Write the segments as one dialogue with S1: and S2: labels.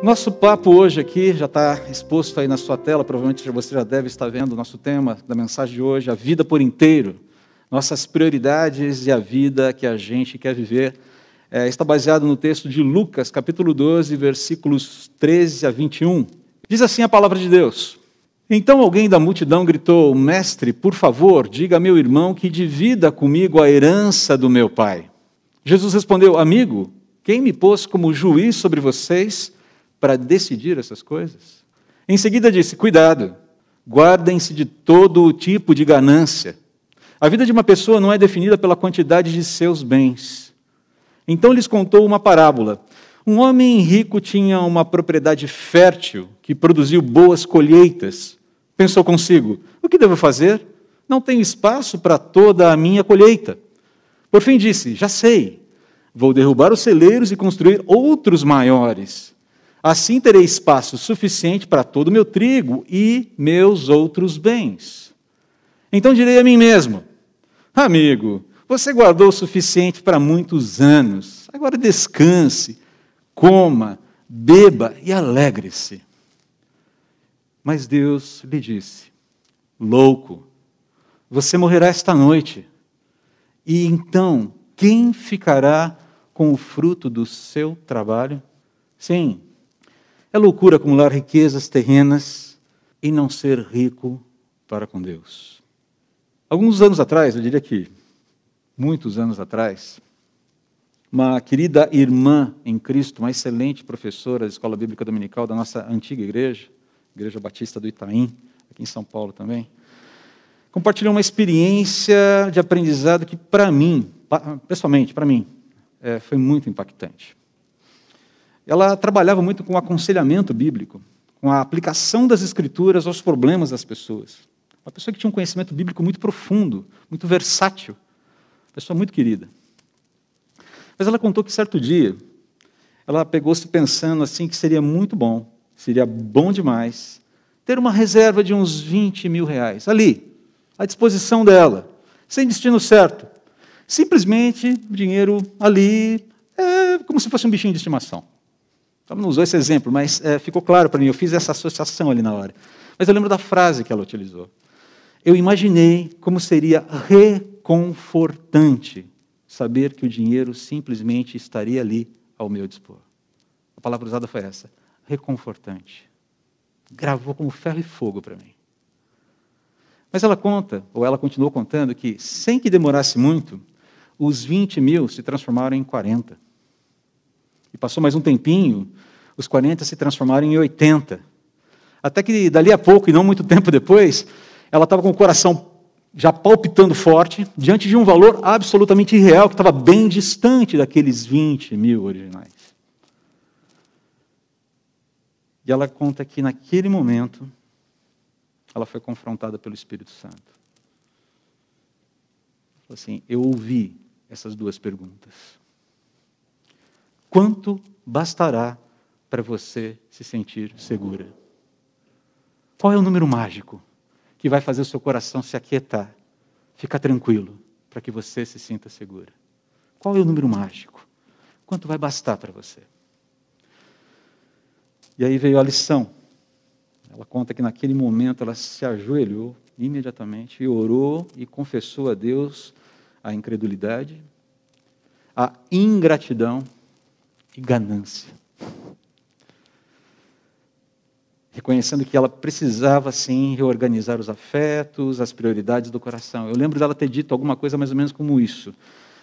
S1: Nosso papo hoje aqui já está exposto aí na sua tela, provavelmente você já deve estar vendo o nosso tema da mensagem de hoje, a vida por inteiro, nossas prioridades e a vida que a gente quer viver. É, está baseado no texto de Lucas, capítulo 12, versículos 13 a 21. Diz assim a palavra de Deus: Então alguém da multidão gritou: Mestre, por favor, diga a meu irmão que divida comigo a herança do meu pai. Jesus respondeu: Amigo, quem me pôs como juiz sobre vocês? Para decidir essas coisas. Em seguida disse: Cuidado, guardem-se de todo tipo de ganância. A vida de uma pessoa não é definida pela quantidade de seus bens. Então lhes contou uma parábola. Um homem rico tinha uma propriedade fértil que produziu boas colheitas. Pensou consigo: o que devo fazer? Não tenho espaço para toda a minha colheita. Por fim disse: já sei, vou derrubar os celeiros e construir outros maiores. Assim terei espaço suficiente para todo o meu trigo e meus outros bens. Então direi a mim mesmo: Amigo, você guardou o suficiente para muitos anos. Agora descanse, coma, beba e alegre-se. Mas Deus lhe disse: Louco, você morrerá esta noite. E então, quem ficará com o fruto do seu trabalho? Sim, é loucura acumular riquezas terrenas e não ser rico para com Deus. Alguns anos atrás, eu diria que muitos anos atrás, uma querida irmã em Cristo, uma excelente professora da Escola Bíblica Dominical da nossa antiga igreja, Igreja Batista do Itaim, aqui em São Paulo também, compartilhou uma experiência de aprendizado que, para mim, pessoalmente, para mim, é, foi muito impactante ela trabalhava muito com o aconselhamento bíblico, com a aplicação das escrituras aos problemas das pessoas. Uma pessoa que tinha um conhecimento bíblico muito profundo, muito versátil, pessoa muito querida. Mas ela contou que certo dia ela pegou-se pensando assim que seria muito bom, seria bom demais ter uma reserva de uns 20 mil reais ali, à disposição dela, sem destino certo. Simplesmente dinheiro ali, é como se fosse um bichinho de estimação. Ela não usou esse exemplo, mas é, ficou claro para mim, eu fiz essa associação ali na hora. Mas eu lembro da frase que ela utilizou. Eu imaginei como seria reconfortante saber que o dinheiro simplesmente estaria ali ao meu dispor. A palavra usada foi essa: reconfortante. Gravou como ferro e fogo para mim. Mas ela conta, ou ela continuou contando, que sem que demorasse muito, os 20 mil se transformaram em 40. E passou mais um tempinho, os 40 se transformaram em 80. Até que dali a pouco, e não muito tempo depois, ela estava com o coração já palpitando forte, diante de um valor absolutamente irreal, que estava bem distante daqueles 20 mil originais. E ela conta que naquele momento, ela foi confrontada pelo Espírito Santo. Assim, eu ouvi essas duas perguntas. Quanto bastará para você se sentir segura? Qual é o número mágico que vai fazer o seu coração se aquietar, ficar tranquilo, para que você se sinta segura? Qual é o número mágico? Quanto vai bastar para você? E aí veio a lição. Ela conta que naquele momento ela se ajoelhou imediatamente e orou e confessou a Deus a incredulidade, a ingratidão e ganância. Reconhecendo que ela precisava, sim, reorganizar os afetos, as prioridades do coração. Eu lembro dela ter dito alguma coisa mais ou menos como isso.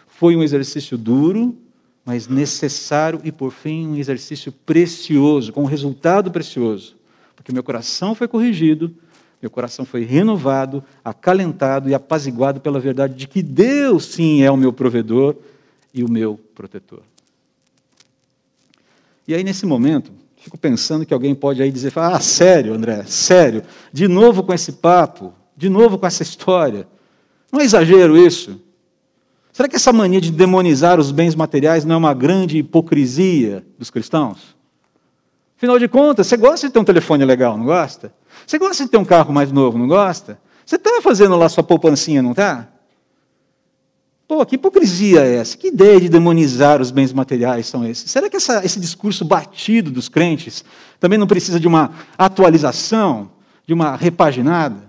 S1: Foi um exercício duro, mas necessário e, por fim, um exercício precioso, com um resultado precioso. Porque meu coração foi corrigido, meu coração foi renovado, acalentado e apaziguado pela verdade de que Deus, sim, é o meu provedor e o meu protetor. E aí, nesse momento, fico pensando que alguém pode aí dizer: Ah, sério, André, sério, de novo com esse papo, de novo com essa história. Não é exagero isso? Será que essa mania de demonizar os bens materiais não é uma grande hipocrisia dos cristãos? Afinal de contas, você gosta de ter um telefone legal, não gosta? Você gosta de ter um carro mais novo, não gosta? Você está fazendo lá sua poupancinha, não está? Pô, que hipocrisia é essa? Que ideia de demonizar os bens materiais são esses? Será que essa, esse discurso batido dos crentes também não precisa de uma atualização, de uma repaginada?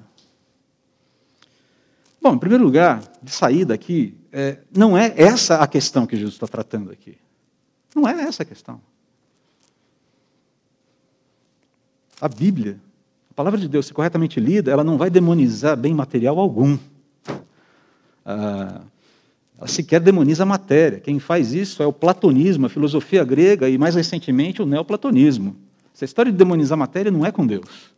S1: Bom, em primeiro lugar, de saída aqui, é, não é essa a questão que Jesus está tratando aqui. Não é essa a questão. A Bíblia, a palavra de Deus, se corretamente lida, ela não vai demonizar bem material algum. Ah, ela sequer demoniza a matéria. Quem faz isso é o platonismo, a filosofia grega e, mais recentemente, o neoplatonismo. Essa história de demonizar a matéria não é com Deus.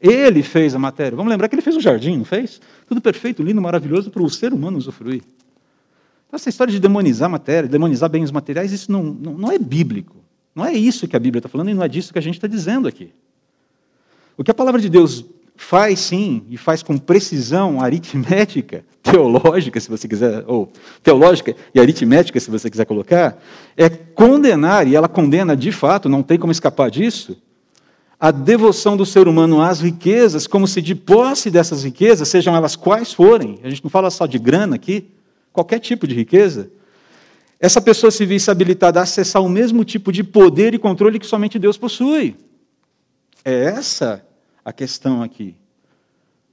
S1: Ele fez a matéria. Vamos lembrar que ele fez o jardim, não fez? Tudo perfeito, lindo, maravilhoso para o ser humano usufruir. Então, essa história de demonizar a matéria, demonizar bens materiais, isso não, não, não é bíblico. Não é isso que a Bíblia está falando e não é disso que a gente está dizendo aqui. O que a palavra de Deus faz sim, e faz com precisão aritmética, teológica, se você quiser, ou teológica e aritmética, se você quiser colocar, é condenar, e ela condena de fato, não tem como escapar disso, a devoção do ser humano às riquezas, como se de posse dessas riquezas, sejam elas quais forem, a gente não fala só de grana aqui, qualquer tipo de riqueza, essa pessoa se visse habilitada a acessar o mesmo tipo de poder e controle que somente Deus possui. É essa a questão aqui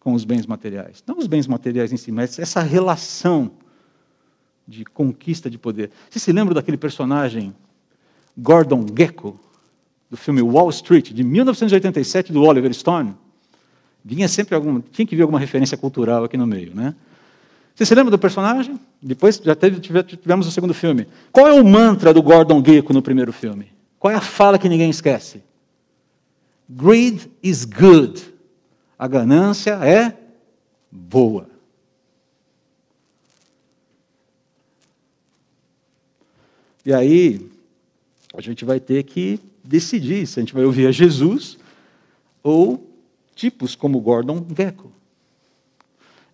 S1: com os bens materiais. Não os bens materiais em si, mas essa relação de conquista de poder. Você se lembra daquele personagem Gordon Gekko, do filme Wall Street, de 1987, do Oliver Stone? Vinha sempre algum, tinha que vir alguma referência cultural aqui no meio, né? Você se lembra do personagem? Depois já teve, tivemos o segundo filme. Qual é o mantra do Gordon Gekko no primeiro filme? Qual é a fala que ninguém esquece? Greed is good. A ganância é boa. E aí, a gente vai ter que decidir se a gente vai ouvir a Jesus ou tipos como Gordon Gekko.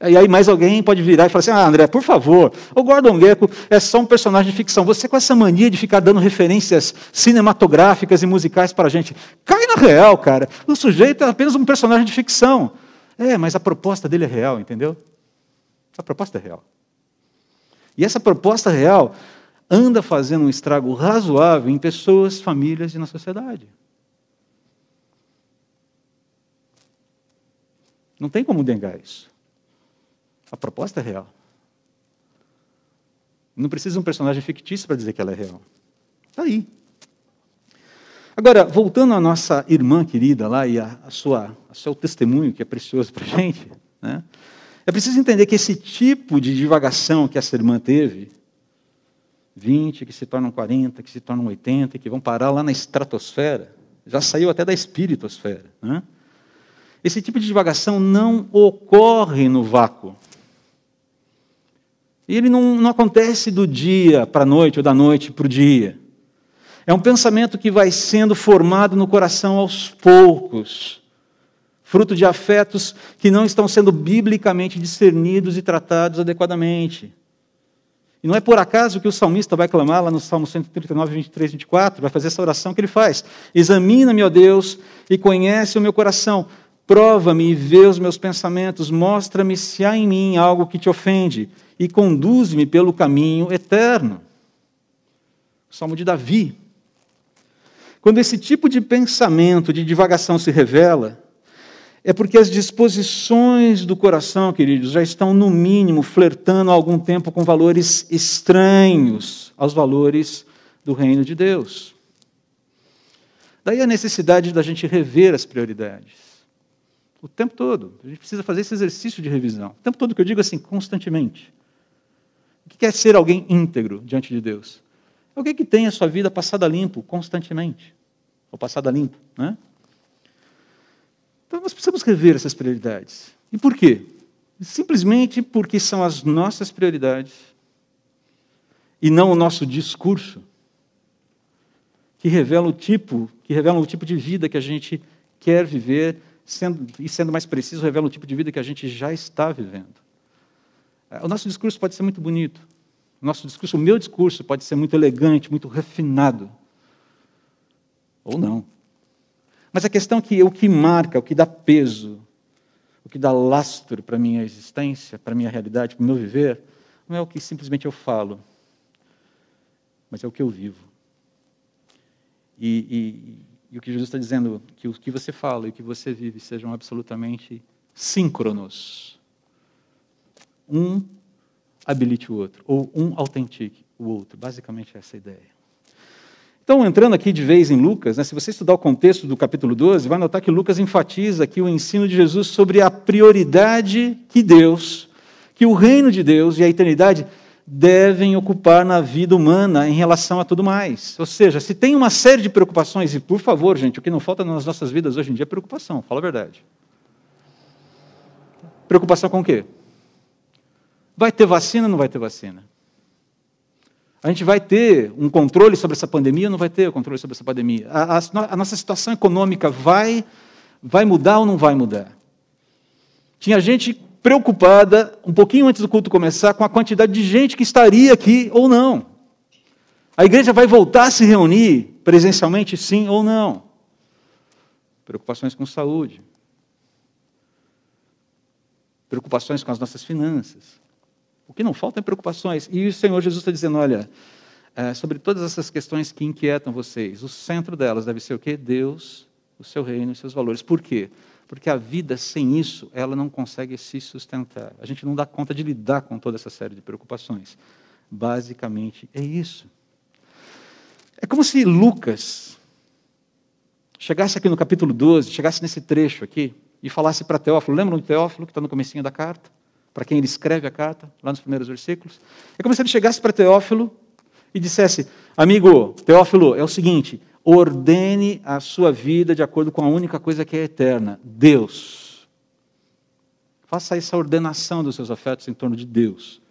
S1: E aí mais alguém pode virar e falar assim, ah, André, por favor, o Gordon Gekko é só um personagem de ficção. Você com essa mania de ficar dando referências cinematográficas e musicais para a gente. Cai na real, cara. O sujeito é apenas um personagem de ficção. É, mas a proposta dele é real, entendeu? A proposta é real. E essa proposta real anda fazendo um estrago razoável em pessoas, famílias e na sociedade. Não tem como negar isso. A proposta é real. Não precisa um personagem fictício para dizer que ela é real. Está aí. Agora, voltando à nossa irmã querida lá e a, a sua, a seu testemunho, que é precioso para a gente, né? é preciso entender que esse tipo de divagação que essa irmã teve, 20, que se tornam 40, que se tornam 80, que vão parar lá na estratosfera, já saiu até da espiritosfera. Né? Esse tipo de divagação não ocorre no vácuo. E ele não, não acontece do dia para a noite ou da noite para o dia. É um pensamento que vai sendo formado no coração aos poucos, fruto de afetos que não estão sendo biblicamente discernidos e tratados adequadamente. E não é por acaso que o salmista vai clamar lá no Salmo 139, 23, 24, vai fazer essa oração que ele faz. Examina-me, ó Deus, e conhece o meu coração. Prova-me e vê os meus pensamentos. Mostra-me se há em mim algo que te ofende e conduz-me pelo caminho eterno. Salmo de Davi. Quando esse tipo de pensamento, de divagação se revela, é porque as disposições do coração, queridos, já estão, no mínimo, flertando há algum tempo com valores estranhos aos valores do reino de Deus. Daí a necessidade da gente rever as prioridades. O tempo todo. A gente precisa fazer esse exercício de revisão. O tempo todo que eu digo assim, constantemente. O que é ser alguém íntegro diante de Deus? Alguém que tem a sua vida passada limpo constantemente. Ou passada limpo, né? Então nós precisamos rever essas prioridades. E por quê? Simplesmente porque são as nossas prioridades e não o nosso discurso que revelam o tipo, que revelam o tipo de vida que a gente quer viver, sendo, e sendo mais preciso, revelam o tipo de vida que a gente já está vivendo. O nosso discurso pode ser muito bonito. Nosso discurso, o meu discurso pode ser muito elegante, muito refinado. Ou não. Mas a questão é que o que marca, o que dá peso, o que dá lastro para a minha existência, para a minha realidade, para o meu viver, não é o que simplesmente eu falo, mas é o que eu vivo. E, e, e o que Jesus está dizendo, que o que você fala e o que você vive sejam absolutamente síncronos. Um habilite o outro, ou um autentique o outro. Basicamente essa é a ideia. Então, entrando aqui de vez em Lucas, né, se você estudar o contexto do capítulo 12, vai notar que Lucas enfatiza aqui o ensino de Jesus sobre a prioridade que Deus, que o reino de Deus e a eternidade devem ocupar na vida humana em relação a tudo mais. Ou seja, se tem uma série de preocupações, e por favor, gente, o que não falta nas nossas vidas hoje em dia é preocupação, fala a verdade. Preocupação com o quê? Vai ter vacina ou não vai ter vacina? A gente vai ter um controle sobre essa pandemia ou não vai ter o controle sobre essa pandemia? A, a, a, nossa situação econômica vai, vai mudar ou não vai mudar? Tinha gente preocupada, um pouquinho antes do culto começar, com a quantidade de gente que estaria aqui ou não. A igreja vai voltar a se reunir presencialmente, sim ou não? Preocupações com saúde. Preocupações com as nossas finanças. O que não falta é preocupações. E o Senhor Jesus está dizendo: olha, é, sobre todas essas questões que inquietam vocês, o centro delas deve ser o quê? Deus, o seu reino e seus valores. Por quê? Porque a vida sem isso, ela não consegue se sustentar. A gente não dá conta de lidar com toda essa série de preocupações. Basicamente é isso. É como se Lucas chegasse aqui no capítulo 12, chegasse nesse trecho aqui e falasse para Teófilo, lembram de Teófilo que está no comecinho da carta? Para quem ele escreve a carta, lá nos primeiros versículos. É como se ele chegasse para Teófilo e dissesse: Amigo, Teófilo, é o seguinte, ordene a sua vida de acordo com a única coisa que é eterna: Deus. Faça essa ordenação dos seus afetos em torno de Deus.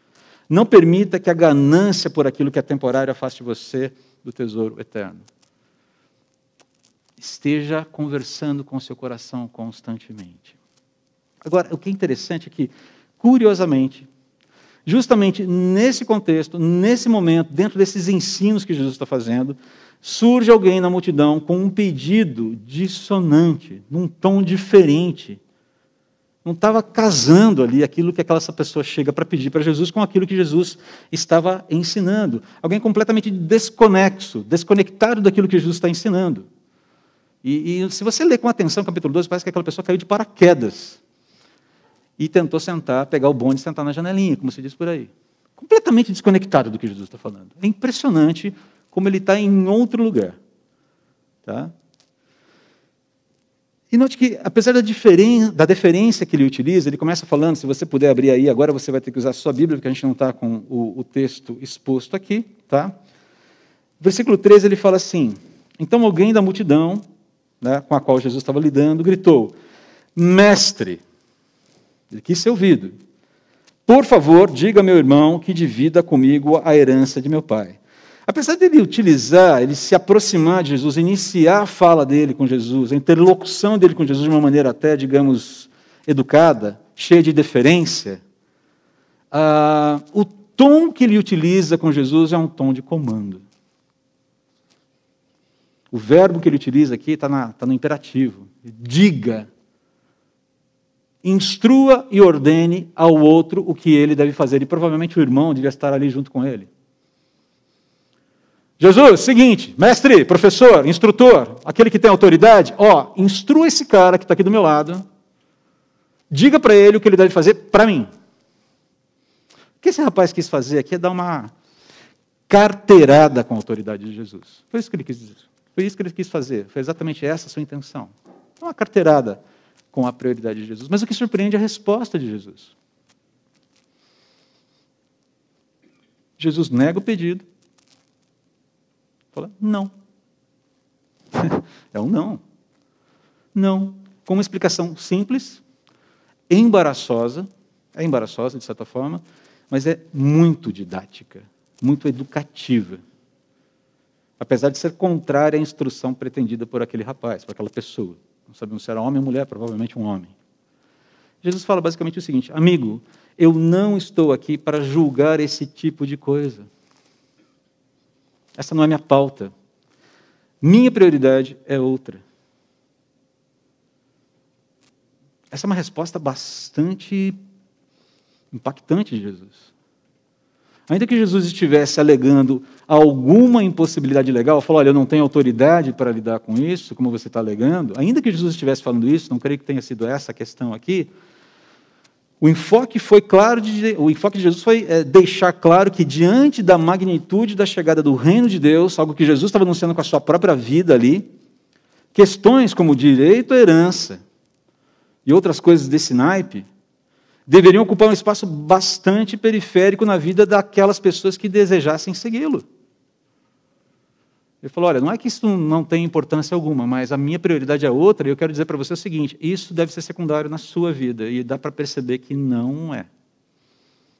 S1: Não permita que a ganância por aquilo que é temporário afaste você do tesouro eterno. Esteja conversando com o seu coração constantemente. Agora, o que é interessante é que Curiosamente, justamente nesse contexto, nesse momento, dentro desses ensinos que Jesus está fazendo, surge alguém na multidão com um pedido dissonante, num tom diferente. Não estava casando ali aquilo que aquela pessoa chega para pedir para Jesus com aquilo que Jesus estava ensinando. Alguém completamente desconexo, desconectado daquilo que Jesus está ensinando. E, e se você ler com atenção o capítulo 12, parece que aquela pessoa caiu de paraquedas e tentou sentar, pegar o bonde e sentar na janelinha, como se diz por aí. Completamente desconectado do que Jesus está falando. É impressionante como ele está em outro lugar. Tá? E note que, apesar da, da deferência que ele utiliza, ele começa falando, se você puder abrir aí, agora você vai ter que usar sua Bíblia, porque a gente não está com o, o, texto exposto aqui. Tá? Versículo 13, ele fala assim, Então alguém da multidão, né, com a qual Jesus estava lidando, gritou, Mestre, ele quis ser ouvido. Por favor, diga meu irmão que divida comigo a herança de meu pai. Apesar dele utilizar, ele se aproximar de Jesus, iniciar a fala dele com Jesus, a interlocução dele com Jesus de uma maneira até, digamos, educada, cheia de deferência, o tom que ele utiliza com Jesus é um tom de comando. O verbo que ele utiliza aqui está tá no imperativo. Diga instrua e ordene ao outro o que ele deve fazer. E provavelmente o irmão devia estar ali junto com ele. Jesus, seguinte, mestre, professor, instrutor, aquele que tem autoridade, ó, instrua esse cara que está aqui do meu lado, diga para ele o que ele deve fazer para mim. O que esse rapaz quis fazer aqui é dar uma carteirada com a autoridade de Jesus. Foi isso que ele quis dizer. Foi isso que ele quis fazer. Foi exatamente essa a sua intenção. Uma carteirada com a prioridade de Jesus. Mas o que surpreende é a resposta de Jesus. Jesus nega o pedido. Fala, não. é um não. Não. Com uma explicação simples, embaraçosa, é embaraçosa de certa forma, mas é muito didática, muito educativa. Apesar de ser contrária à instrução pretendida por aquele rapaz, por aquela pessoa. Não sabemos se era homem ou mulher, provavelmente um homem. Jesus fala basicamente o seguinte: amigo, eu não estou aqui para julgar esse tipo de coisa. Essa não é minha pauta. Minha prioridade é outra. Essa é uma resposta bastante impactante de Jesus. Ainda que Jesus estivesse alegando alguma impossibilidade legal, falou: olha, eu não tenho autoridade para lidar com isso, como você está alegando, ainda que Jesus estivesse falando isso, não creio que tenha sido essa a questão aqui, o enfoque foi claro, de, o enfoque de Jesus foi é, deixar claro que diante da magnitude da chegada do reino de Deus, algo que Jesus estava anunciando com a sua própria vida ali, questões como direito à herança e outras coisas desse naipe, deveriam ocupar um espaço bastante periférico na vida daquelas pessoas que desejassem segui-lo. Ele falou: olha, não é que isso não tem importância alguma, mas a minha prioridade é outra, e eu quero dizer para você o seguinte: isso deve ser secundário na sua vida, e dá para perceber que não é.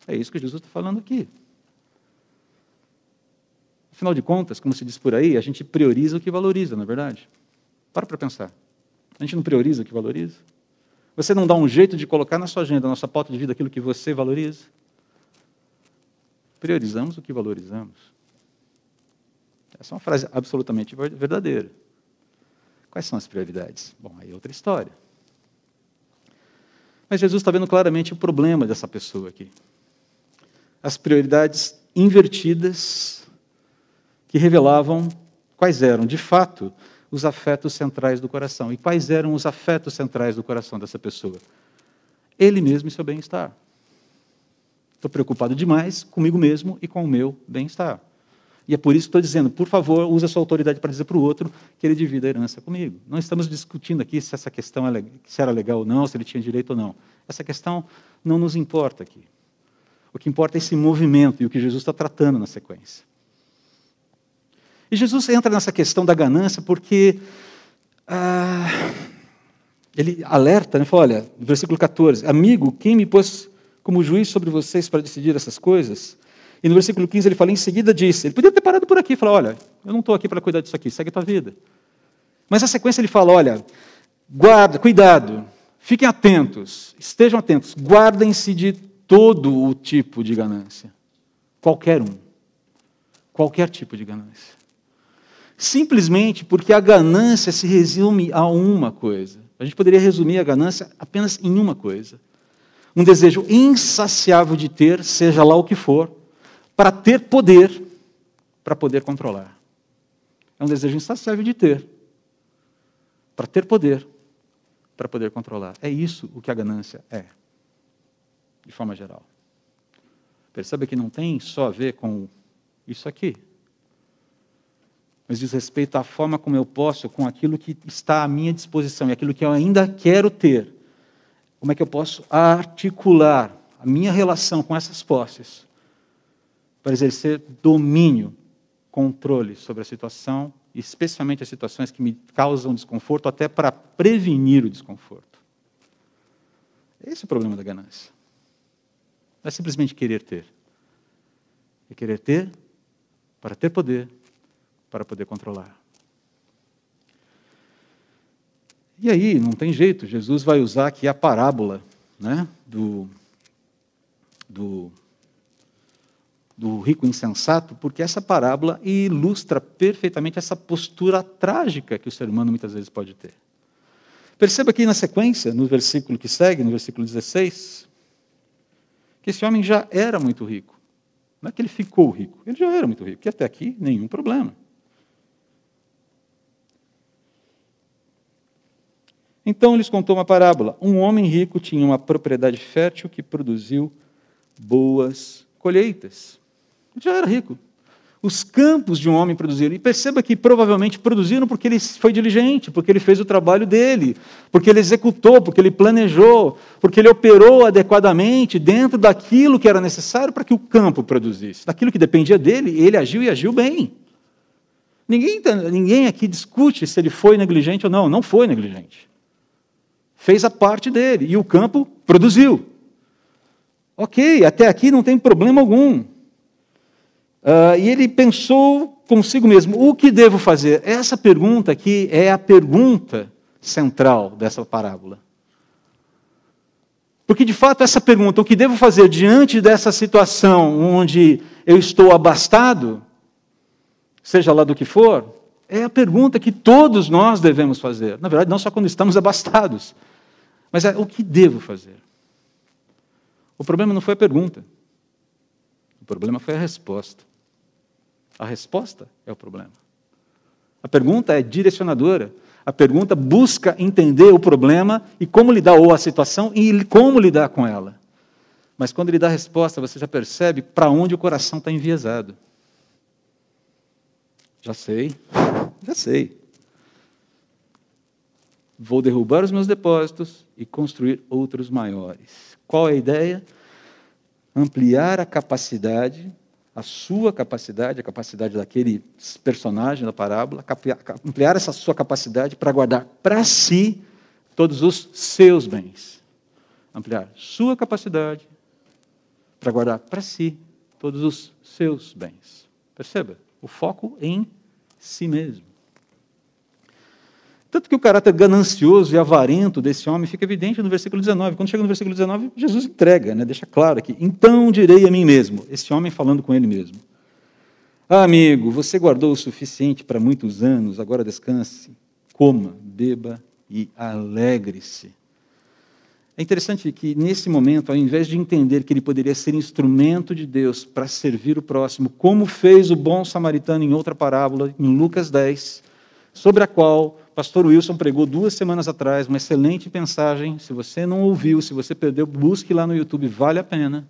S1: É isso que Jesus está falando aqui. Afinal de contas, como se diz por aí, a gente prioriza o que valoriza, não é verdade? Para para pensar. A gente não prioriza o que valoriza? Você não dá um jeito de colocar na sua agenda, na sua pauta de vida, aquilo que você valoriza? Priorizamos o que valorizamos. Essa é uma frase absolutamente verdadeira. Quais são as prioridades? Bom, aí é outra história. Mas Jesus está vendo claramente o problema dessa pessoa aqui. As prioridades invertidas que revelavam quais eram, de fato, os afetos centrais do coração. E quais eram os afetos centrais do coração dessa pessoa? Ele mesmo e seu bem-estar. Estou preocupado demais comigo mesmo e com o meu bem-estar. E é por isso que estou dizendo, por favor, use a sua autoridade para dizer para o outro que ele divida a herança comigo. Não estamos discutindo aqui se essa questão é, era legal ou não, se ele tinha direito ou não. Essa questão não nos importa aqui. O que importa é esse movimento e o que Jesus está tratando na sequência. E Jesus entra nessa questão da ganância porque ah, ele alerta, né, fala, olha, versículo 14, amigo, quem me pôs como juiz sobre vocês para decidir essas coisas? E no versículo 15 ele fala, em seguida disse, ele podia ter parado por aqui e falar, olha, eu não estou aqui para cuidar disso aqui, segue a tua vida. Mas na sequência ele fala, olha, guarda, cuidado, fiquem atentos, estejam atentos, guardem-se de todo o tipo de ganância. Qualquer um. Qualquer tipo de ganância. Simplesmente porque a ganância se resume a uma coisa. A gente poderia resumir a ganância apenas em uma coisa: um desejo insaciável de ter, seja lá o que for, para ter poder, para poder controlar. É um desejo insaciável de ter, para ter poder, para poder controlar. É isso o que a ganância é, de forma geral. Perceba que não tem só a ver com isso aqui mas diz respeito à forma como eu posso, com aquilo que está à minha disposição e aquilo que eu ainda quero ter, como é que eu posso articular a minha relação com essas posses para exercer domínio, controle sobre a situação, especialmente as situações que me causam desconforto, até para prevenir o desconforto. Esse é o problema da ganância. Não é simplesmente querer ter. É querer ter para ter poder, para poder controlar. E aí, não tem jeito, Jesus vai usar aqui a parábola né, do, do, do rico insensato, porque essa parábola ilustra perfeitamente essa postura trágica que o ser humano muitas vezes pode ter. Perceba aqui na sequência, no versículo que segue, no versículo 16, que esse homem já era muito rico. Não é que ele ficou rico, ele já era muito rico, e até aqui nenhum problema. Então lhes contou uma parábola. Um homem rico tinha uma propriedade fértil que produziu boas colheitas. Ele já era rico. Os campos de um homem produziram. E perceba que provavelmente produziram porque ele foi diligente, porque ele fez o trabalho dele, porque ele executou, porque ele planejou, porque ele operou adequadamente dentro daquilo que era necessário para que o campo produzisse. Daquilo que dependia dele, ele agiu e agiu bem. Ninguém, ninguém aqui discute se ele foi negligente ou não. Não foi negligente fez a parte dele e o campo produziu. Ok, até aqui não tem problema algum. Uh, e ele pensou consigo mesmo: o que devo fazer? Essa pergunta aqui é a pergunta central dessa parábola. Porque, de fato, essa pergunta, o que devo fazer diante dessa situação onde eu estou abastado, seja lá do que for, é a pergunta que todos nós devemos fazer. Na verdade, não só quando estamos abastados, mas é, o que devo fazer? O problema não foi a pergunta. O problema foi a resposta. A resposta é o problema. A pergunta é direcionadora. A pergunta busca entender o problema e como lidar ou a situação e como lidar com ela. Mas quando ele dá a resposta, você já percebe para onde o coração está enviesado. Já sei, já sei. Vou derrubar os meus depósitos e construir outros maiores. Qual é a ideia? Ampliar a capacidade, a sua capacidade, a capacidade daquele personagem da parábola, ampliar essa sua capacidade para guardar para si todos os seus bens. Ampliar sua capacidade para guardar para si todos os seus bens. Perceba? O foco em si mesmo. Tanto que o caráter ganancioso e avarento desse homem fica evidente no versículo 19. Quando chega no versículo 19, Jesus entrega, né? deixa claro aqui. Então direi a mim mesmo, esse homem falando com ele mesmo. Ah, amigo, você guardou o suficiente para muitos anos, agora descanse, coma, beba e alegre-se. É interessante que, nesse momento, ao invés de entender que ele poderia ser instrumento de Deus para servir o próximo, como fez o bom samaritano em outra parábola, em Lucas 10, sobre a qual pastor Wilson pregou duas semanas atrás, uma excelente mensagem. Se você não ouviu, se você perdeu, busque lá no YouTube, vale a pena.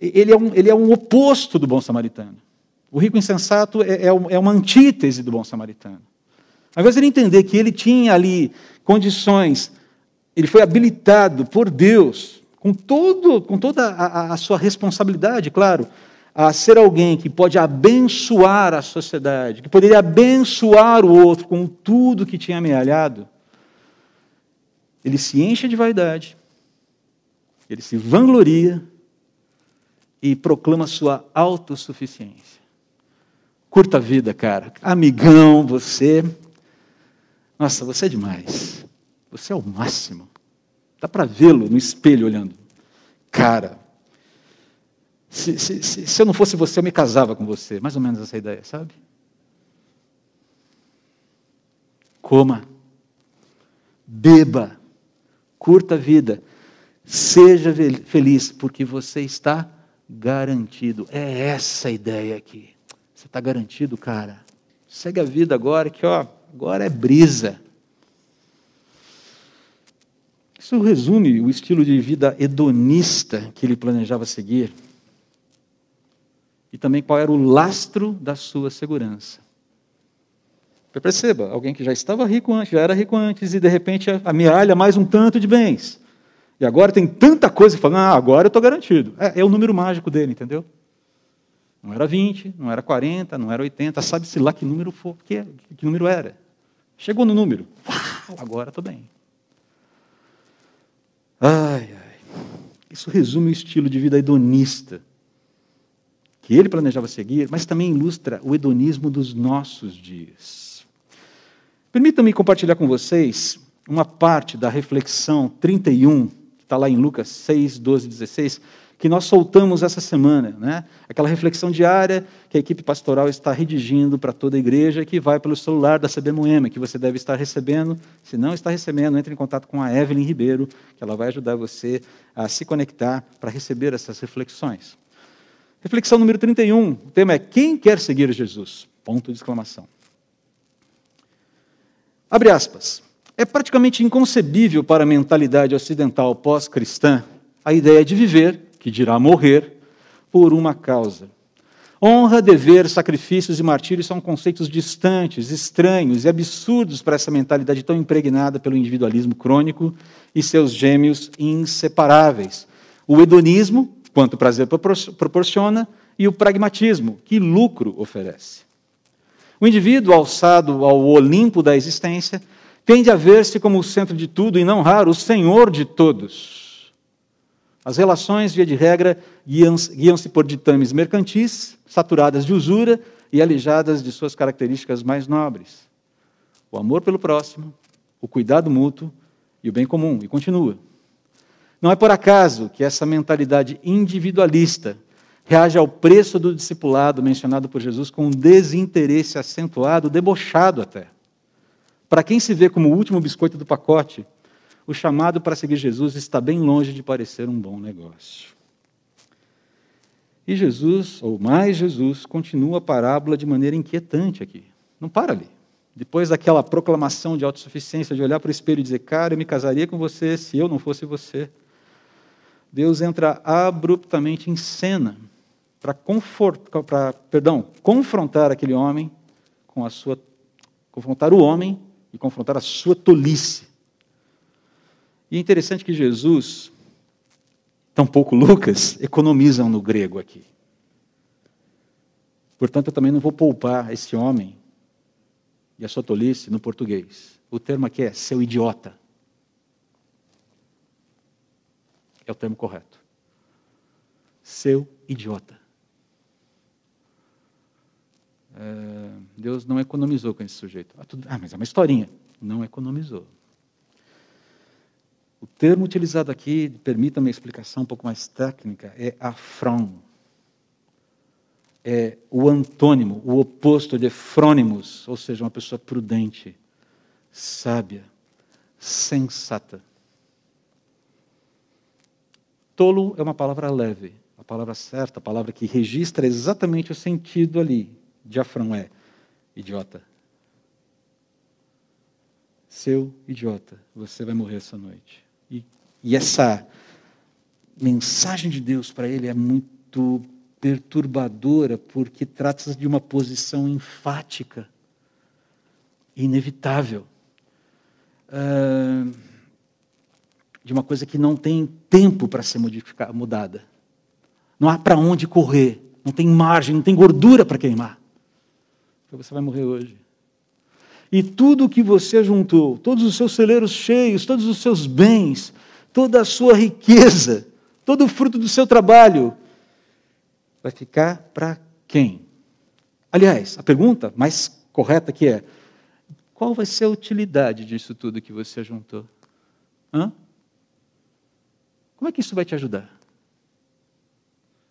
S1: Ele é um, ele é um oposto do bom samaritano. O rico insensato é, é, é uma antítese do bom samaritano. Ao invés de ele entender que ele tinha ali condições ele foi habilitado por Deus, com, todo, com toda a, a sua responsabilidade, claro, a ser alguém que pode abençoar a sociedade, que poderia abençoar o outro com tudo que tinha amealhado, ele se enche de vaidade, ele se vangloria e proclama sua autossuficiência. Curta a vida, cara. Amigão, você. Nossa, você é demais. Você é o máximo. Dá para vê-lo no espelho olhando. Cara, se, se, se, se, eu não fosse você, eu me casava com você. Mais ou menos essa ideia, sabe? Coma, beba, curta a vida, seja feliz, porque você está garantido. É essa a ideia aqui. Você está garantido, cara. Segue a vida agora, que ó, agora é brisa. Isso resume o estilo de vida hedonista que ele planejava seguir. E também qual era o lastro da sua segurança. Perceba, alguém que já estava rico antes, já era rico antes, e de repente amealha mais um tanto de bens. E agora tem tanta coisa que fala, ah, agora eu estou garantido. É, é o número mágico dele, entendeu? Não era 20, não era 40, não era 80, sabe-se lá que número for, que, que número era. Chegou no número, uau, agora estou bem. Ai, ai. Isso resume o estilo de vida hedonista que ele planejava seguir, mas também ilustra o hedonismo dos nossos dias. Permitam-me compartilhar com vocês uma parte da reflexão 31, que está lá em Lucas 6, 12 16, que nós soltamos essa semana, né? Aquela reflexão diária que a equipe pastoral está redigindo para toda a igreja, que vai pelo celular da CB que você deve estar recebendo. Se não está recebendo, entre em contato com a Evelyn Ribeiro, que ela vai ajudar você a se conectar para receber essas reflexões. Reflexão número 31, o tema é Quem quer seguir Jesus? Ponto de exclamação. Abre aspas. É praticamente inconcebível para a mentalidade ocidental pós-cristã a ideia de viver que dirá morrer, por uma causa. Honra, dever, sacrifícios e martírios são conceitos distantes, estranhos e absurdos para essa mentalidade tão impregnada pelo individualismo crônico e seus gêmeos inseparáveis. O hedonismo, quanto prazer proporciona, e o pragmatismo, que lucro oferece. O indivíduo, alçado ao Olimpo da existência, tende a ver-se como o centro de tudo e, não raro, o senhor de todos. As relações, via de regra, guiam-se por ditames mercantis, saturadas de usura e alijadas de suas características mais nobres. O amor pelo próximo, o cuidado mútuo e o bem comum. E continua. Não é por acaso que essa mentalidade individualista reage ao preço do discipulado mencionado por Jesus com um desinteresse acentuado, debochado até. Para quem se vê como o último biscoito do pacote, o chamado para seguir Jesus está bem longe de parecer um bom negócio. E Jesus, ou mais Jesus, continua a parábola de maneira inquietante aqui. Não para ali. Depois daquela proclamação de autossuficiência, de olhar para o espelho e dizer, cara, eu me casaria com você se eu não fosse você. Deus entra abruptamente em cena para perdão, confrontar aquele homem com a sua confrontar o homem e confrontar a sua tolice. E é interessante que Jesus, tampouco Lucas, economizam no grego aqui. Portanto, eu também não vou poupar esse homem e a sua tolice no português. O termo aqui é seu idiota. É o termo correto. Seu idiota. É, Deus não economizou com esse sujeito. Ah, tudo, ah, mas é uma historinha. Não economizou. O termo utilizado aqui, permita-me uma explicação um pouco mais técnica, é afron. É o antônimo, o oposto de frônimos, ou seja, uma pessoa prudente, sábia, sensata. Tolo é uma palavra leve, a palavra certa, a palavra que registra exatamente o sentido ali. Diafrão é idiota. Seu idiota, você vai morrer essa noite. E, e essa mensagem de Deus para ele é muito perturbadora, porque trata-se de uma posição enfática, inevitável, uh, de uma coisa que não tem tempo para ser mudada. Não há para onde correr, não tem margem, não tem gordura para queimar. Você vai morrer hoje. E tudo o que você juntou, todos os seus celeiros cheios, todos os seus bens, toda a sua riqueza, todo o fruto do seu trabalho, vai ficar para quem? Aliás, a pergunta mais correta aqui é: qual vai ser a utilidade disso tudo que você juntou? Hã? Como é que isso vai te ajudar?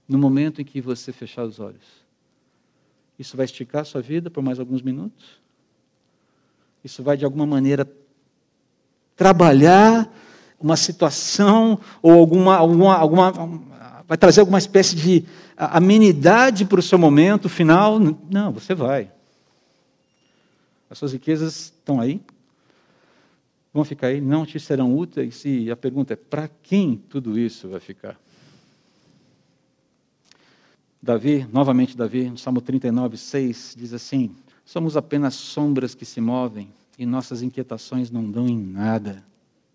S1: No momento em que você fechar os olhos. Isso vai esticar a sua vida por mais alguns minutos? Isso vai, de alguma maneira, trabalhar uma situação ou alguma, alguma, alguma vai trazer alguma espécie de amenidade para o seu momento final? Não, você vai. As suas riquezas estão aí, vão ficar aí, não te serão úteis, e a pergunta é: para quem tudo isso vai ficar? Davi, novamente Davi, no Salmo 39, 6, diz assim: Somos apenas sombras que se movem e nossas inquietações não dão em nada.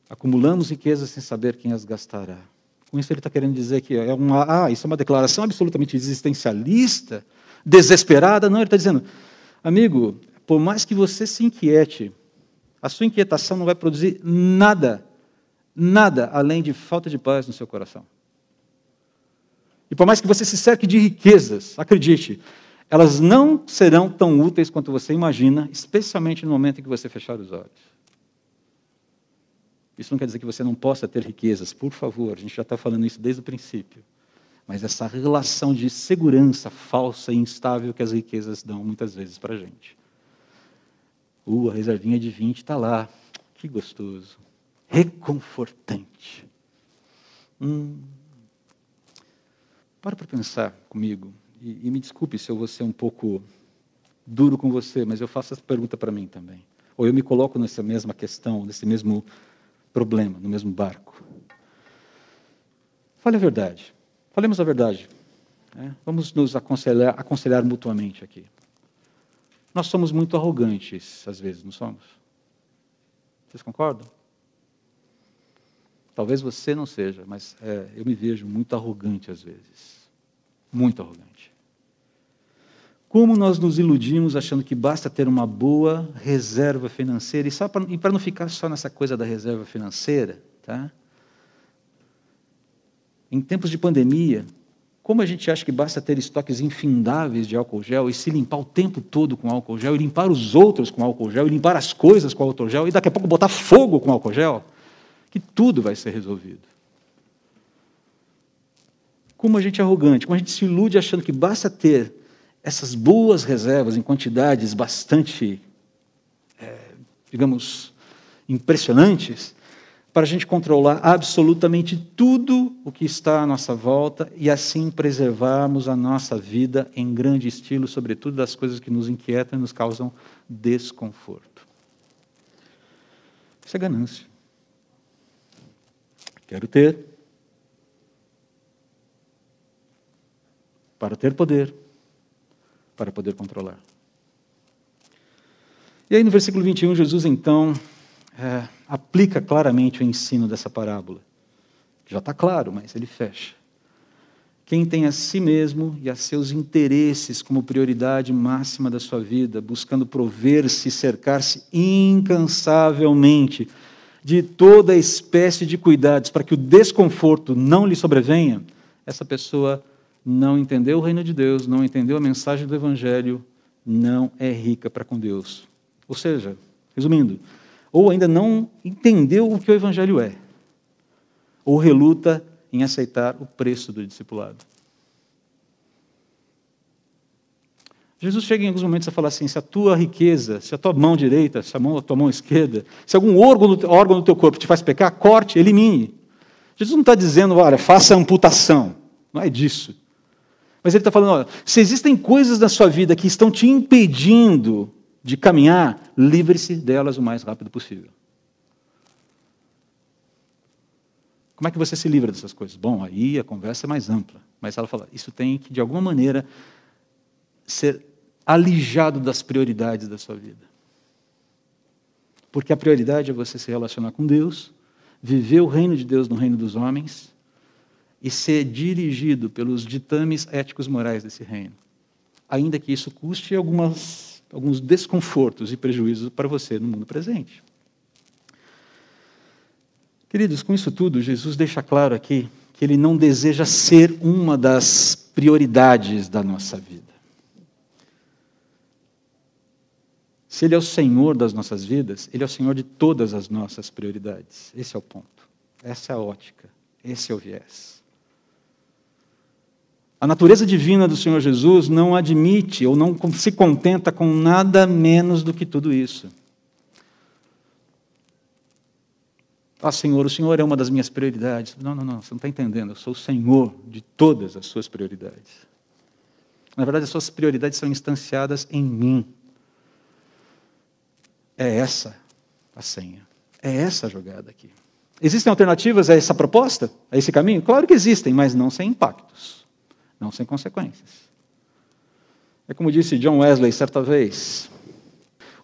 S1: Acumulamos riquezas sem saber quem as gastará. Com isso ele está querendo dizer que é uma, ah, isso é uma declaração absolutamente existencialista, desesperada. Não, ele está dizendo, amigo, por mais que você se inquiete, a sua inquietação não vai produzir nada, nada além de falta de paz no seu coração. E por mais que você se cerque de riquezas, acredite, elas não serão tão úteis quanto você imagina, especialmente no momento em que você fechar os olhos. Isso não quer dizer que você não possa ter riquezas, por favor, a gente já está falando isso desde o princípio. Mas essa relação de segurança falsa e instável que as riquezas dão muitas vezes para a gente. Uh, a reservinha de 20 está lá. Que gostoso. Reconfortante. Hum, para para pensar comigo, e, e, me desculpe se eu vou ser um pouco duro com você, mas eu faço essa pergunta para mim também. Ou eu me coloco nessa mesma questão, nesse mesmo problema, no mesmo barco. Fale a verdade. Falemos a verdade. Né? Vamos nos aconselhar, aconselhar mutuamente aqui. Nós somos muito arrogantes, às vezes, não somos? Vocês concordam? Talvez você não seja, mas é, eu me vejo muito arrogante às vezes muito arrogante. Como nós nos iludimos achando que basta ter uma boa reserva financeira, e para não ficar só nessa coisa da reserva financeira, tá? em tempos de pandemia, como a gente acha que basta ter estoques infindáveis de álcool gel e se limpar o tempo todo com álcool gel, e limpar os outros com álcool gel, e limpar as coisas com álcool gel, e daqui a pouco botar fogo com álcool gel, que tudo vai ser resolvido. Como a gente é arrogante, como a gente se ilude achando que basta ter essas boas reservas em quantidades bastante, é, digamos, impressionantes, para a gente controlar absolutamente tudo o que está à nossa volta e assim preservarmos a nossa vida em grande estilo, sobretudo das coisas que nos inquietam e nos causam desconforto. Isso é ganância. Quero ter. Para ter poder. Para poder controlar. E aí no versículo 21, Jesus então é, aplica claramente o ensino dessa parábola. Já está claro, mas ele fecha. Quem tem a si mesmo e a seus interesses como prioridade máxima da sua vida, buscando prover-se e cercar-se incansavelmente de toda espécie de cuidados para que o desconforto não lhe sobrevenha, essa pessoa não entendeu o reino de Deus, não entendeu a mensagem do Evangelho, não é rica para com Deus. Ou seja, resumindo, ou ainda não entendeu o que o Evangelho é, ou reluta em aceitar o preço do discipulado. Jesus chega em alguns momentos a falar assim: se a tua riqueza, se a tua mão direita, se a, mão, a tua mão esquerda, se algum órgão do, órgão do teu corpo te faz pecar, corte, elimine. Jesus não está dizendo, olha, faça amputação. Não é disso. Mas ele está falando, olha, se existem coisas na sua vida que estão te impedindo de caminhar, livre-se delas o mais rápido possível. Como é que você se livra dessas coisas? Bom, aí a conversa é mais ampla. Mas ela fala, isso tem que, de alguma maneira, ser alijado das prioridades da sua vida. Porque a prioridade é você se relacionar com Deus, viver o reino de Deus no reino dos homens e ser dirigido pelos ditames éticos morais desse reino. Ainda que isso custe algumas alguns desconfortos e prejuízos para você no mundo presente. Queridos, com isso tudo, Jesus deixa claro aqui que ele não deseja ser uma das prioridades da nossa vida. Se Ele é o Senhor das nossas vidas, Ele é o Senhor de todas as nossas prioridades. Esse é o ponto. Essa é a ótica. Esse é o viés. A natureza divina do Senhor Jesus não admite ou não se contenta com nada menos do que tudo isso. Ah, Senhor, o Senhor é uma das minhas prioridades. Não, não, não, você não está entendendo. Eu sou o Senhor de todas as suas prioridades. Na verdade, as suas prioridades são instanciadas em mim. É essa a senha. É essa a jogada aqui. Existem alternativas a essa proposta, a esse caminho? Claro que existem, mas não sem impactos não sem consequências. É como disse John Wesley certa vez: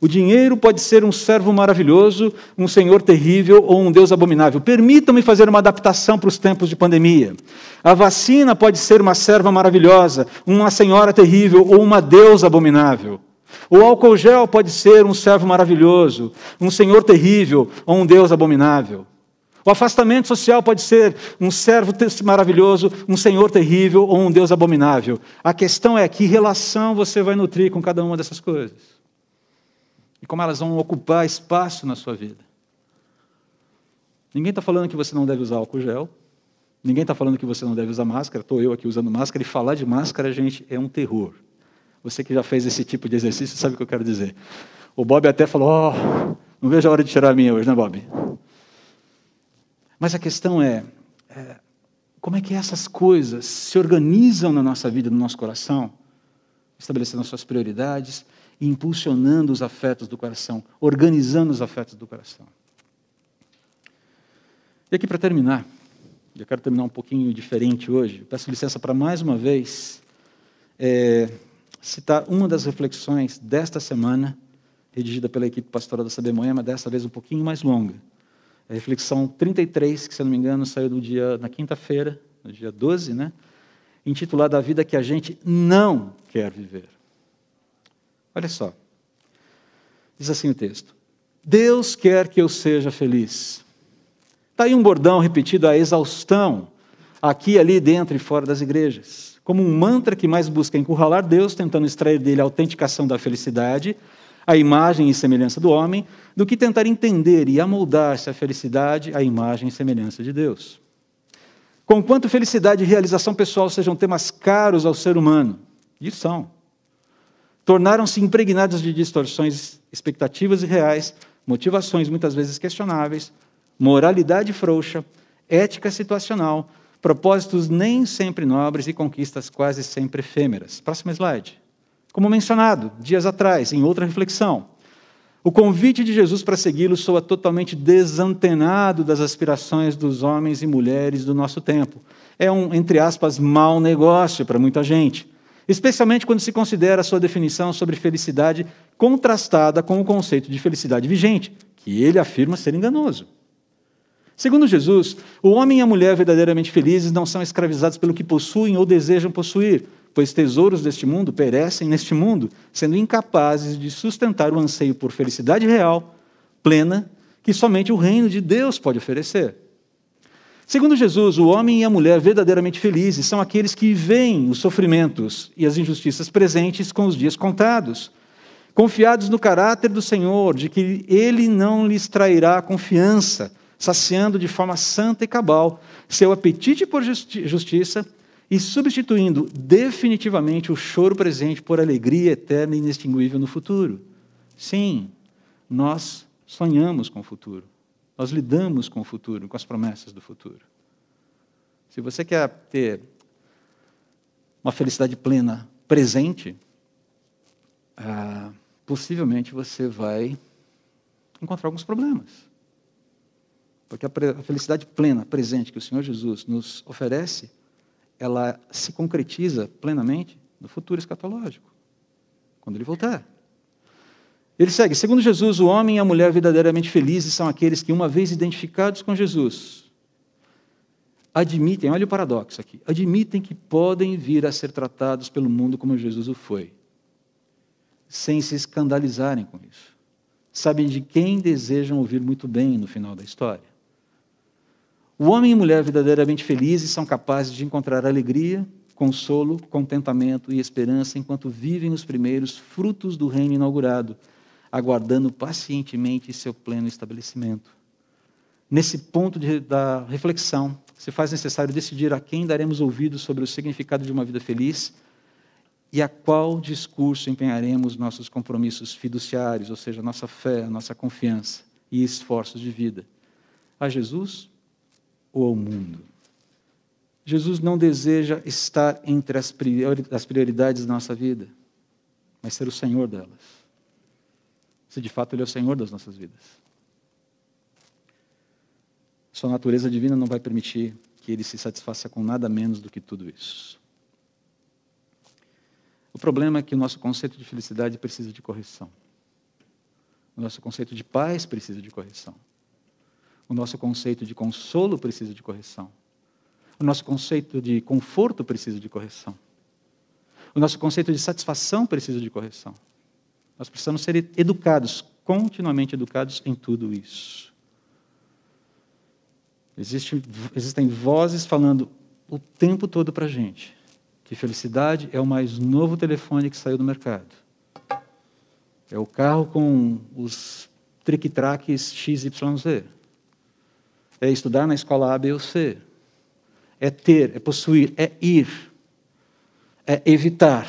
S1: o dinheiro pode ser um servo maravilhoso, um senhor terrível ou um Deus abominável. Permitam-me fazer uma adaptação para os tempos de pandemia. A vacina pode ser uma serva maravilhosa, uma senhora terrível ou uma Deus abominável. O álcool gel pode ser um servo maravilhoso, um senhor terrível ou um Deus abominável. O afastamento social pode ser um servo maravilhoso, um senhor terrível ou um Deus abominável. A questão é que relação você vai nutrir com cada uma dessas coisas. E como elas vão ocupar espaço na sua vida. Ninguém está falando que você não deve usar álcool gel. Ninguém está falando que você não deve usar máscara. Estou eu aqui usando máscara. E falar de máscara, gente, é um terror. Você que já fez esse tipo de exercício sabe o que eu quero dizer. O Bob até falou: oh, não vejo a hora de tirar a minha hoje, né, Bob? Mas a questão é, é como é que essas coisas se organizam na nossa vida, no nosso coração, estabelecendo as suas prioridades e impulsionando os afetos do coração, organizando os afetos do coração. E aqui para terminar, eu quero terminar um pouquinho diferente hoje, peço licença para mais uma vez é, citar uma das reflexões desta semana, redigida pela equipe pastoral da Saber Moema, dessa vez um pouquinho mais longa a reflexão 33, que se não me engano saiu do dia na quinta-feira, no dia 12, né? Intitulada A Vida que a gente não quer viver. Olha só. Diz assim o texto: Deus quer que eu seja feliz. Está aí um bordão repetido à exaustão, aqui, ali, dentro e fora das igrejas. Como um mantra que mais busca encurralar Deus, tentando extrair dele a autenticação da felicidade, a imagem e semelhança do homem, do que tentar entender e amoldar-se a felicidade à imagem e semelhança de Deus. Conquanto felicidade e realização pessoal sejam temas caros ao ser humano, e são, tornaram-se impregnados de distorções expectativas irreais, motivações muitas vezes questionáveis, moralidade frouxa, ética situacional, propósitos nem sempre nobres e conquistas quase sempre efêmeras. Próximo slide. Como mencionado dias atrás, em outra reflexão, o convite de Jesus para segui-lo soa totalmente desantenado das aspirações dos homens e mulheres do nosso tempo. É um, entre aspas, mau negócio para muita gente, especialmente quando se considera a sua definição sobre felicidade contrastada com o conceito de felicidade vigente, que ele afirma ser enganoso. Segundo Jesus, o homem e a mulher verdadeiramente felizes não são escravizados pelo que possuem ou desejam possuir, pois tesouros deste mundo perecem neste mundo, sendo incapazes de sustentar o anseio por felicidade real, plena, que somente o reino de Deus pode oferecer. Segundo Jesus, o homem e a mulher verdadeiramente felizes são aqueles que veem os sofrimentos e as injustiças presentes com os dias contados, confiados no caráter do Senhor, de que Ele não lhes trairá a confiança, saciando de forma santa e cabal seu apetite por justi justiça e substituindo definitivamente o choro presente por alegria eterna e inextinguível no futuro. Sim, nós sonhamos com o futuro. Nós lidamos com o futuro, com as promessas do futuro. Se você quer ter uma felicidade plena presente, ah, possivelmente você vai encontrar alguns problemas. Porque a felicidade plena, presente, que o Senhor Jesus nos oferece, ela se concretiza plenamente no futuro escatológico, quando ele voltar. Ele segue: segundo Jesus, o homem e a mulher verdadeiramente felizes são aqueles que, uma vez identificados com Jesus, admitem, olha o paradoxo aqui, admitem que podem vir a ser tratados pelo mundo como Jesus o foi, sem se escandalizarem com isso. Sabem de quem desejam ouvir muito bem no final da história. O homem e mulher verdadeiramente felizes são capazes de encontrar alegria, consolo, contentamento e esperança enquanto vivem os primeiros frutos do reino inaugurado, aguardando pacientemente seu pleno estabelecimento. Nesse ponto de, da reflexão, se faz necessário decidir a quem daremos ouvidos sobre o significado de uma vida feliz e a qual discurso empenharemos nossos compromissos fiduciários, ou seja, nossa fé, nossa confiança e esforços de vida. A Jesus ou ao mundo. Jesus não deseja estar entre as prioridades da nossa vida, mas ser o Senhor delas. Se de fato Ele é o Senhor das nossas vidas. Sua natureza divina não vai permitir que Ele se satisfaça com nada menos do que tudo isso. O problema é que o nosso conceito de felicidade precisa de correção. O nosso conceito de paz precisa de correção. O nosso conceito de consolo precisa de correção. O nosso conceito de conforto precisa de correção. O nosso conceito de satisfação precisa de correção. Nós precisamos ser educados, continuamente educados em tudo isso. Existe, existem vozes falando o tempo todo para a gente que felicidade é o mais novo telefone que saiu do mercado. É o carro com os trick-tracks XYZ é estudar na escola A, B ou C. É ter, é possuir, é ir, é evitar.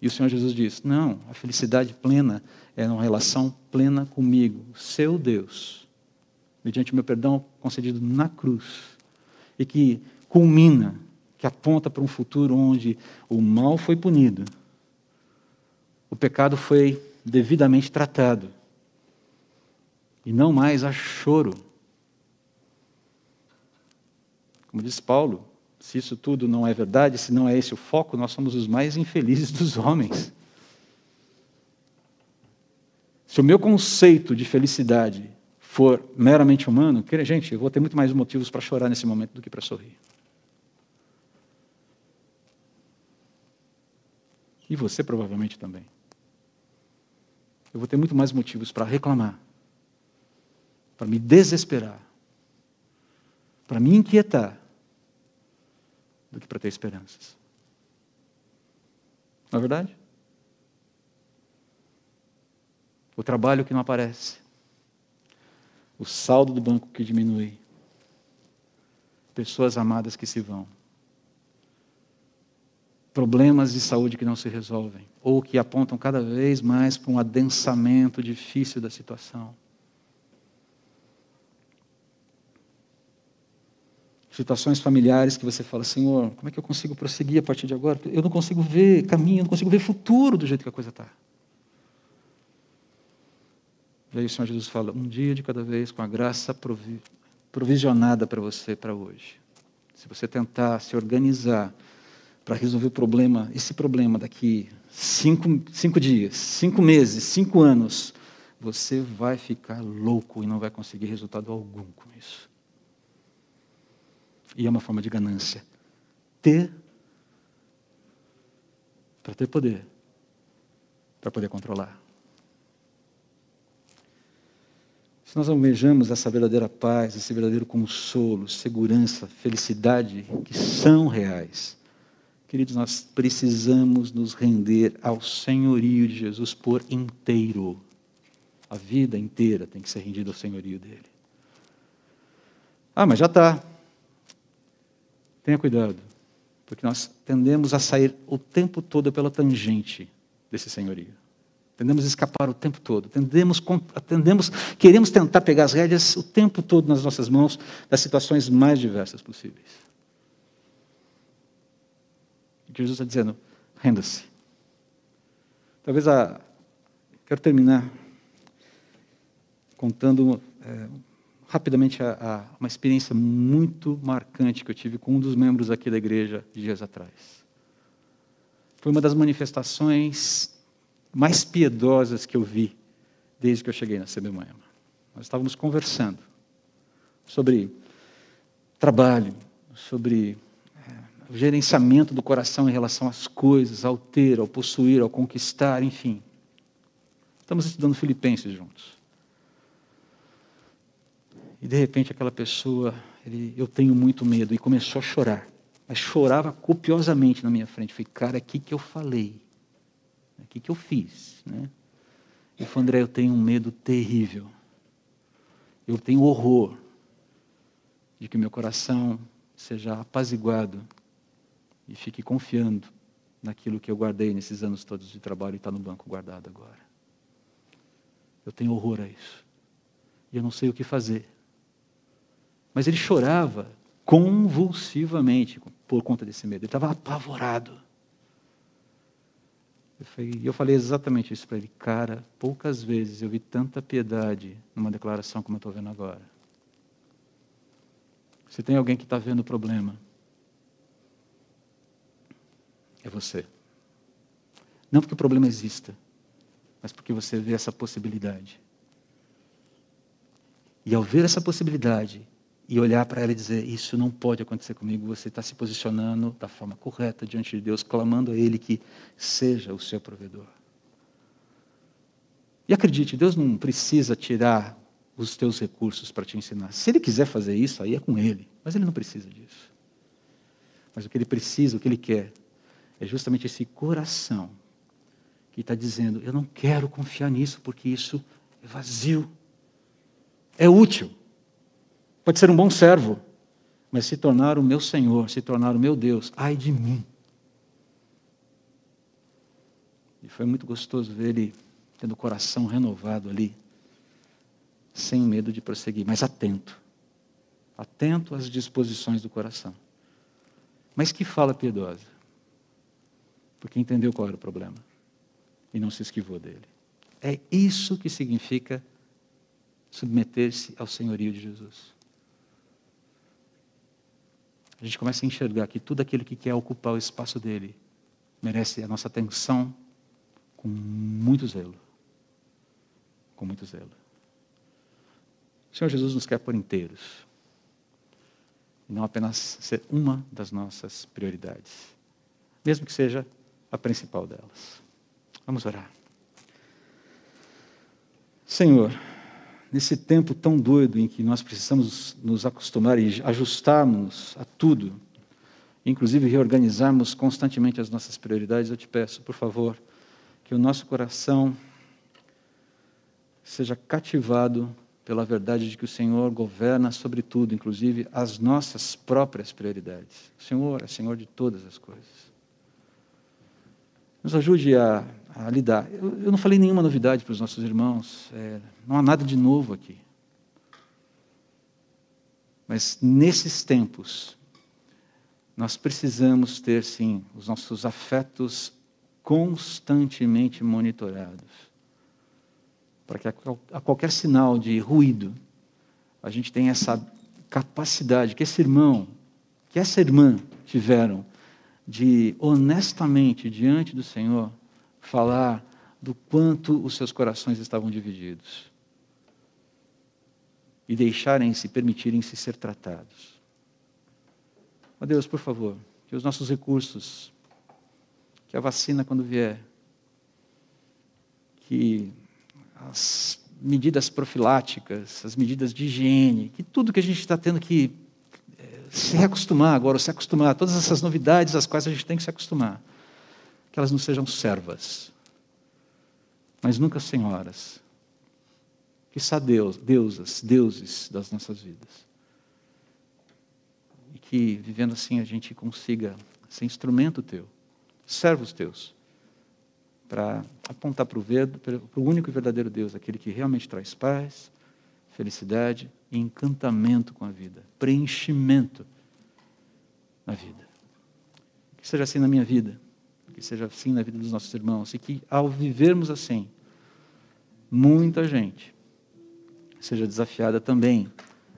S1: E o Senhor Jesus diz: não, a felicidade plena é uma relação plena comigo, seu Deus, mediante o meu perdão concedido na cruz, e que culmina, que aponta para um futuro onde o mal foi punido, o pecado foi devidamente tratado e não mais há choro. Como diz Paulo, se isso tudo não é verdade, se não é esse o foco, nós somos os mais infelizes dos homens. Se o meu conceito de felicidade for meramente humano, gente, eu vou ter muito mais motivos para chorar nesse momento do que para sorrir. E você provavelmente também. Eu vou ter muito mais motivos para reclamar para me desesperar, para me inquietar, do que para ter esperanças. Não é verdade? O trabalho que não aparece, o saldo do banco que diminui, pessoas amadas que se vão, problemas de saúde que não se resolvem, ou que apontam cada vez mais para um adensamento difícil da situação Situações familiares que você fala, Senhor, como é que eu consigo prosseguir a partir de agora? Eu não consigo ver caminho, eu não consigo ver futuro do jeito que a coisa está. E aí o Senhor Jesus fala, um dia de cada vez, com a graça provi provisionada para você para hoje. Se você tentar se organizar para resolver o problema, esse problema daqui cinco, cinco dias, cinco meses, cinco anos, você vai ficar louco e não vai conseguir resultado algum com isso. E é uma forma de ganância. Ter para ter poder, para poder controlar. Se nós almejamos essa verdadeira paz, esse verdadeiro consolo, segurança, felicidade, que são reais, queridos, nós precisamos nos render ao senhorio de Jesus por inteiro. A vida inteira tem que ser rendida ao senhorio dele. Ah, mas já está. Tenha cuidado, porque nós tendemos a sair o tempo todo pela tangente desse senhorio. Tendemos a escapar o tempo todo. Tendemos, tendemos, queremos tentar pegar as rédeas o tempo todo nas nossas mãos, das situações mais diversas possíveis. Jesus está dizendo: renda-se. Talvez a. Quero terminar contando é, rapidamente a, a, uma experiência muito marcante que eu tive com um dos membros aqui da igreja dias atrás. Foi uma das manifestações mais piedosas que eu vi desde que eu cheguei na CB Moema. Nós estávamos conversando sobre trabalho, sobre o gerenciamento do coração em relação às coisas, ao ter, ao possuir, ao conquistar, enfim. Estamos estudando Filipenses juntos. E de repente aquela pessoa, ele, eu tenho muito medo, e começou a chorar. Mas chorava copiosamente na minha frente. Falei, cara, o que, que eu falei? O que, que eu fiz? Né? Ele falou, André, eu tenho um medo terrível. Eu tenho horror de que meu coração seja apaziguado e fique confiando naquilo que eu guardei nesses anos todos de trabalho e está no banco guardado agora. Eu tenho horror a isso. E eu não sei o que fazer. Mas ele chorava convulsivamente por conta desse medo. Ele estava apavorado. E eu falei exatamente isso para ele. Cara, poucas vezes eu vi tanta piedade numa declaração como eu estou vendo agora. Se tem alguém que está vendo o problema, é você. Não porque o problema exista, mas porque você vê essa possibilidade. E ao ver essa possibilidade, e olhar para ela e dizer: Isso não pode acontecer comigo. Você está se posicionando da forma correta diante de Deus, clamando a Ele que seja o seu provedor. E acredite, Deus não precisa tirar os teus recursos para te ensinar. Se Ele quiser fazer isso, aí é com Ele, mas Ele não precisa disso. Mas o que Ele precisa, o que Ele quer, é justamente esse coração que está dizendo: Eu não quero confiar nisso porque isso é vazio, é útil Pode ser um bom servo, mas se tornar o meu Senhor, se tornar o meu Deus, ai de mim. E foi muito gostoso ver ele tendo o coração renovado ali, sem medo de prosseguir, mas atento. Atento às disposições do coração. Mas que fala piedosa. Porque entendeu qual era o problema e não se esquivou dele. É isso que significa submeter-se ao senhorio de Jesus a gente começa a enxergar que tudo aquele que quer ocupar o espaço dele merece a nossa atenção com muito zelo. Com muito zelo. O Senhor Jesus nos quer por inteiros. E não apenas ser uma das nossas prioridades. Mesmo que seja a principal delas. Vamos orar. Senhor, nesse tempo tão doido em que nós precisamos nos acostumar e ajustarmos a tudo, inclusive reorganizarmos constantemente as nossas prioridades, eu te peço, por favor, que o nosso coração seja cativado pela verdade de que o Senhor governa sobre tudo, inclusive as nossas próprias prioridades. O Senhor é Senhor de todas as coisas. Nos ajude a a lidar. Eu, eu, não falei nenhuma novidade para os nossos irmãos, é, não há nada de novo aqui. Mas nesses tempos, nós precisamos ter, sim, os nossos afetos constantemente monitorados. Para que a qualquer sinal de ruído, a gente tenha essa capacidade que esse irmão, que essa irmã tiveram de honestamente diante do Senhor falar do quanto os seus corações estavam divididos e deixarem-se, permitirem-se ser tratados. Ó Deus, por favor, que os nossos recursos, que a vacina quando vier, que as medidas profiláticas, as medidas de higiene, que tudo que a gente está tendo que se acostumar agora, se acostumar, todas essas novidades às quais a gente tem que se acostumar, que elas não sejam servas, mas nunca senhoras, que são deus, deusas, deuses das nossas vidas. E que vivendo assim a gente consiga ser instrumento teu, servos teus, para apontar para o único e verdadeiro Deus, aquele que realmente traz paz, felicidade e encantamento com a vida, preenchimento na vida. Que seja assim na minha vida, que seja assim na vida dos nossos irmãos, e que ao vivermos assim, muita gente seja desafiada também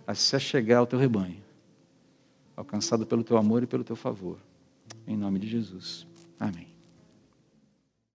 S1: a se achegar ao teu rebanho, alcançado pelo teu amor e pelo teu favor. Em nome de Jesus. Amém.